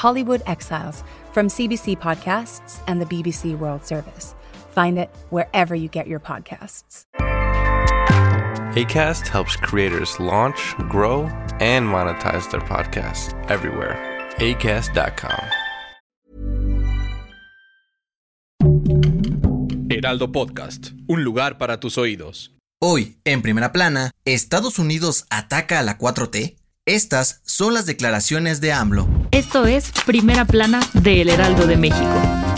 Hollywood Exiles from CBC Podcasts and the BBC World Service. Find it wherever you get your podcasts. ACAST helps creators launch, grow, and monetize their podcasts everywhere. ACAST.com. Heraldo Podcast, un lugar para tus oídos. Hoy, en primera plana, ¿Estados Unidos ataca a la 4T? Estas son las declaraciones de AMLO. Esto es Primera Plana de El Heraldo de México.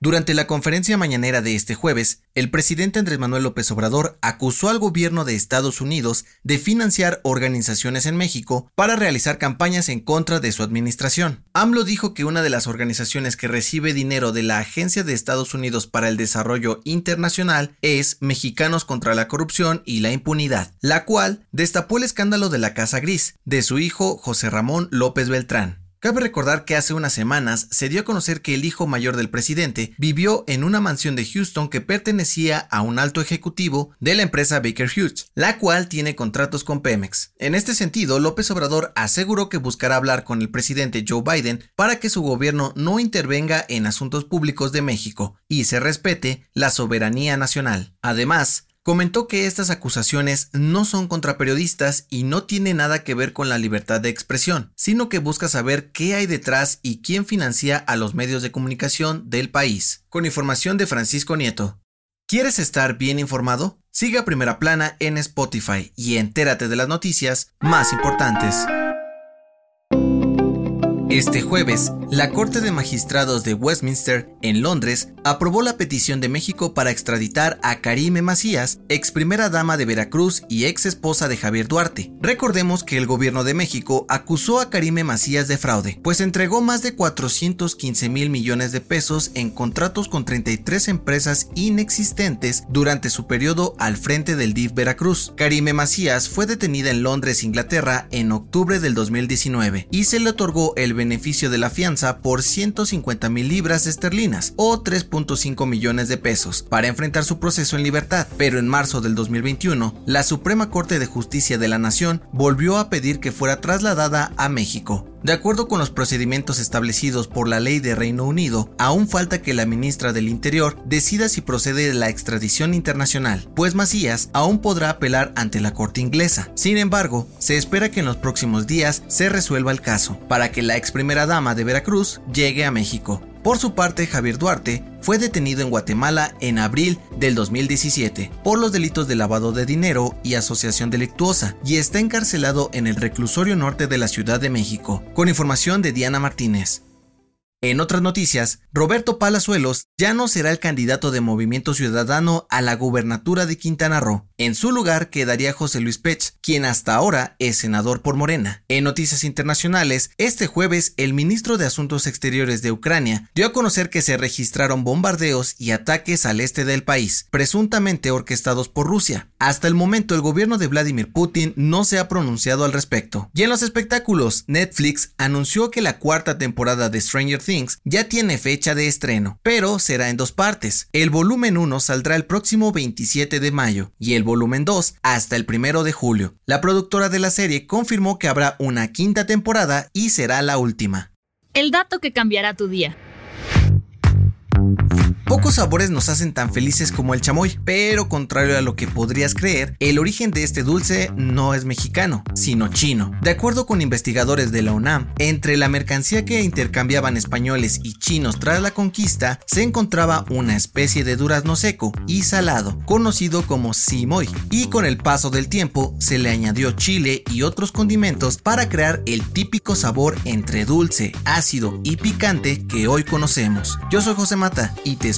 Durante la conferencia mañanera de este jueves, el presidente Andrés Manuel López Obrador acusó al gobierno de Estados Unidos de financiar organizaciones en México para realizar campañas en contra de su administración. AMLO dijo que una de las organizaciones que recibe dinero de la Agencia de Estados Unidos para el Desarrollo Internacional es Mexicanos contra la Corrupción y la Impunidad, la cual destapó el escándalo de la Casa Gris de su hijo José Ramón López Beltrán. Cabe recordar que hace unas semanas se dio a conocer que el hijo mayor del presidente vivió en una mansión de Houston que pertenecía a un alto ejecutivo de la empresa Baker Hughes, la cual tiene contratos con Pemex. En este sentido, López Obrador aseguró que buscará hablar con el presidente Joe Biden para que su gobierno no intervenga en asuntos públicos de México y se respete la soberanía nacional. Además, comentó que estas acusaciones no son contra periodistas y no tiene nada que ver con la libertad de expresión, sino que busca saber qué hay detrás y quién financia a los medios de comunicación del país. Con información de Francisco Nieto. ¿Quieres estar bien informado? Siga Primera Plana en Spotify y entérate de las noticias más importantes. Este jueves, la Corte de Magistrados de Westminster, en Londres, aprobó la petición de México para extraditar a Karime Macías, ex primera dama de Veracruz y ex esposa de Javier Duarte. Recordemos que el gobierno de México acusó a Karime Macías de fraude, pues entregó más de 415 mil millones de pesos en contratos con 33 empresas inexistentes durante su periodo al frente del DIF Veracruz. Karime Macías fue detenida en Londres, Inglaterra, en octubre del 2019 y se le otorgó el beneficio de la fianza por 150 mil libras esterlinas o 3.5 millones de pesos para enfrentar su proceso en libertad. Pero en marzo del 2021, la Suprema Corte de Justicia de la Nación volvió a pedir que fuera trasladada a México. De acuerdo con los procedimientos establecidos por la ley de Reino Unido, aún falta que la ministra del Interior decida si procede la extradición internacional, pues Macías aún podrá apelar ante la Corte inglesa. Sin embargo, se espera que en los próximos días se resuelva el caso, para que la ex primera dama de Veracruz llegue a México. Por su parte, Javier Duarte fue detenido en Guatemala en abril del 2017 por los delitos de lavado de dinero y asociación delictuosa y está encarcelado en el reclusorio norte de la Ciudad de México, con información de Diana Martínez. En otras noticias, Roberto Palazuelos ya no será el candidato de Movimiento Ciudadano a la gubernatura de Quintana Roo. En su lugar quedaría José Luis Pech, quien hasta ahora es senador por Morena. En noticias internacionales, este jueves el ministro de Asuntos Exteriores de Ucrania dio a conocer que se registraron bombardeos y ataques al este del país, presuntamente orquestados por Rusia. Hasta el momento el gobierno de Vladimir Putin no se ha pronunciado al respecto. Y en los espectáculos, Netflix anunció que la cuarta temporada de Stranger Things ya tiene fecha de estreno, pero será en dos partes. El volumen 1 saldrá el próximo 27 de mayo y el volumen 2 hasta el 1 de julio. La productora de la serie confirmó que habrá una quinta temporada y será la última. El dato que cambiará tu día. Pocos sabores nos hacen tan felices como el chamoy, pero contrario a lo que podrías creer, el origen de este dulce no es mexicano, sino chino. De acuerdo con investigadores de la UNAM, entre la mercancía que intercambiaban españoles y chinos tras la conquista, se encontraba una especie de durazno seco y salado, conocido como simoy, y con el paso del tiempo se le añadió chile y otros condimentos para crear el típico sabor entre dulce, ácido y picante que hoy conocemos. Yo soy José Mata y te